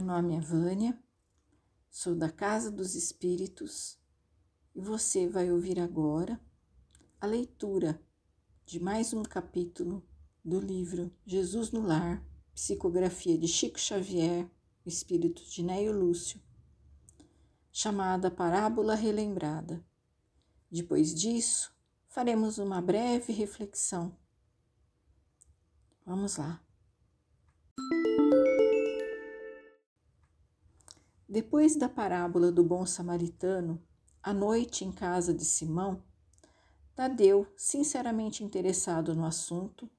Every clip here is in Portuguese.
nome é Vânia, sou da Casa dos Espíritos e você vai ouvir agora a leitura de mais um capítulo do livro Jesus no Lar, psicografia de Chico Xavier, espírito de Neio Lúcio, chamada Parábola Relembrada. Depois disso, faremos uma breve reflexão. Vamos lá. Depois da parábola do bom samaritano, à noite em casa de Simão, Tadeu, sinceramente interessado no assunto,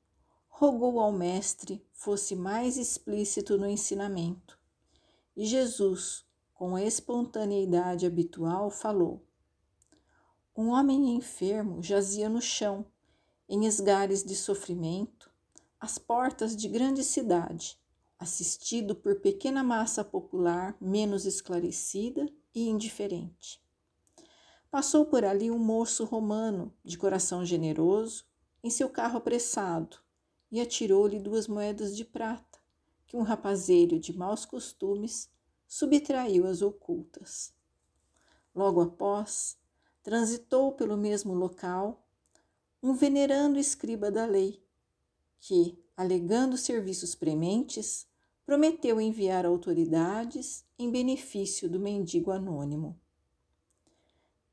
rogou ao mestre fosse mais explícito no ensinamento. E Jesus, com a espontaneidade habitual, falou: Um homem enfermo jazia no chão, em esgares de sofrimento, às portas de grande cidade assistido por pequena massa popular menos esclarecida e indiferente. Passou por ali um moço romano de coração generoso em seu carro apressado e atirou-lhe duas moedas de prata que um rapazeiro de maus costumes subtraiu às ocultas. Logo após, transitou pelo mesmo local um venerando escriba da lei, que, alegando serviços prementes, prometeu enviar autoridades em benefício do mendigo anônimo.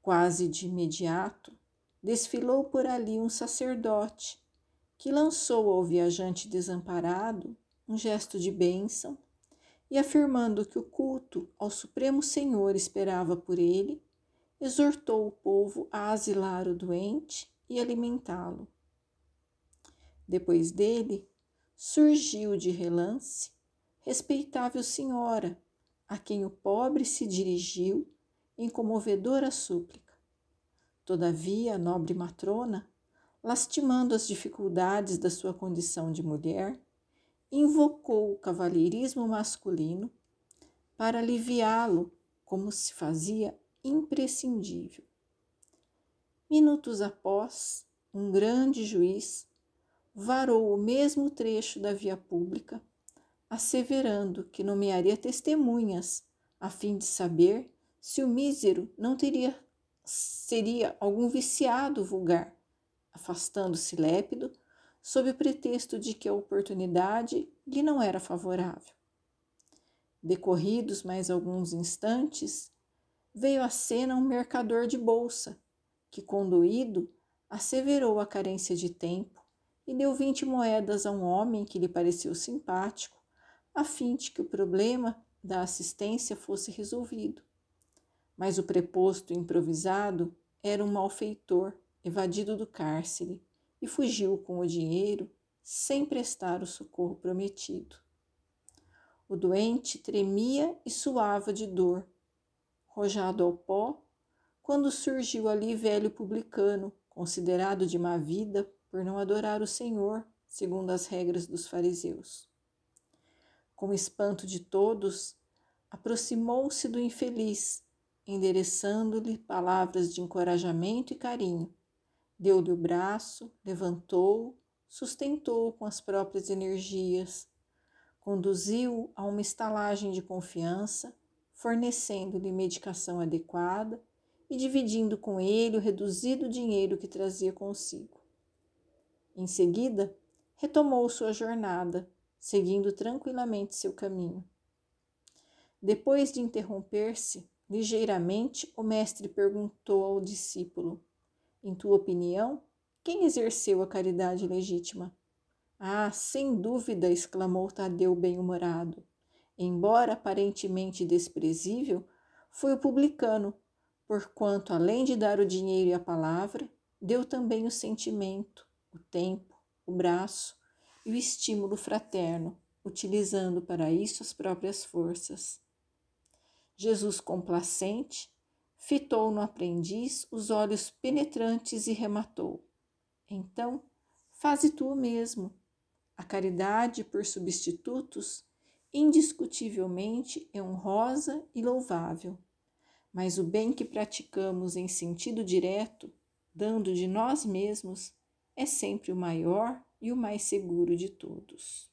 Quase de imediato, desfilou por ali um sacerdote que lançou ao viajante desamparado um gesto de bênção e, afirmando que o culto ao Supremo Senhor esperava por ele, exortou o povo a asilar o doente e alimentá-lo. Depois dele, surgiu de relance respeitável senhora, a quem o pobre se dirigiu em comovedora súplica. Todavia, a nobre matrona, lastimando as dificuldades da sua condição de mulher, invocou o cavalheirismo masculino para aliviá-lo como se fazia imprescindível. Minutos após, um grande juiz varou o mesmo trecho da via pública asseverando que nomearia testemunhas a fim de saber se o mísero não teria seria algum viciado vulgar, afastando-se lépido sob o pretexto de que a oportunidade lhe não era favorável. Decorridos mais alguns instantes, veio à cena um mercador de bolsa, que, conduído, asseverou a carência de tempo e deu vinte moedas a um homem que lhe pareceu simpático a fim de que o problema da assistência fosse resolvido. Mas o preposto improvisado era um malfeitor evadido do cárcere e fugiu com o dinheiro sem prestar o socorro prometido. O doente tremia e suava de dor. Rojado ao pó, quando surgiu ali velho publicano, considerado de má vida por não adorar o Senhor, segundo as regras dos fariseus. Com espanto de todos, aproximou-se do infeliz, endereçando-lhe palavras de encorajamento e carinho. Deu-lhe o braço, levantou-o, sustentou-o com as próprias energias, conduziu-o a uma estalagem de confiança, fornecendo-lhe medicação adequada e dividindo com ele o reduzido dinheiro que trazia consigo. Em seguida, retomou sua jornada, seguindo tranquilamente seu caminho. Depois de interromper-se ligeiramente, o mestre perguntou ao discípulo: Em tua opinião, quem exerceu a caridade legítima? Ah, sem dúvida! exclamou Tadeu bem-humorado. Embora aparentemente desprezível, foi o publicano, porquanto, além de dar o dinheiro e a palavra, deu também o sentimento, o tempo, o braço, e o estímulo fraterno, utilizando para isso as próprias forças. Jesus, complacente, fitou no aprendiz os olhos penetrantes e rematou: Então, faze tu o mesmo. A caridade por substitutos, indiscutivelmente, é honrosa e louvável. Mas o bem que praticamos em sentido direto, dando de nós mesmos, é sempre o maior e o mais seguro de todos.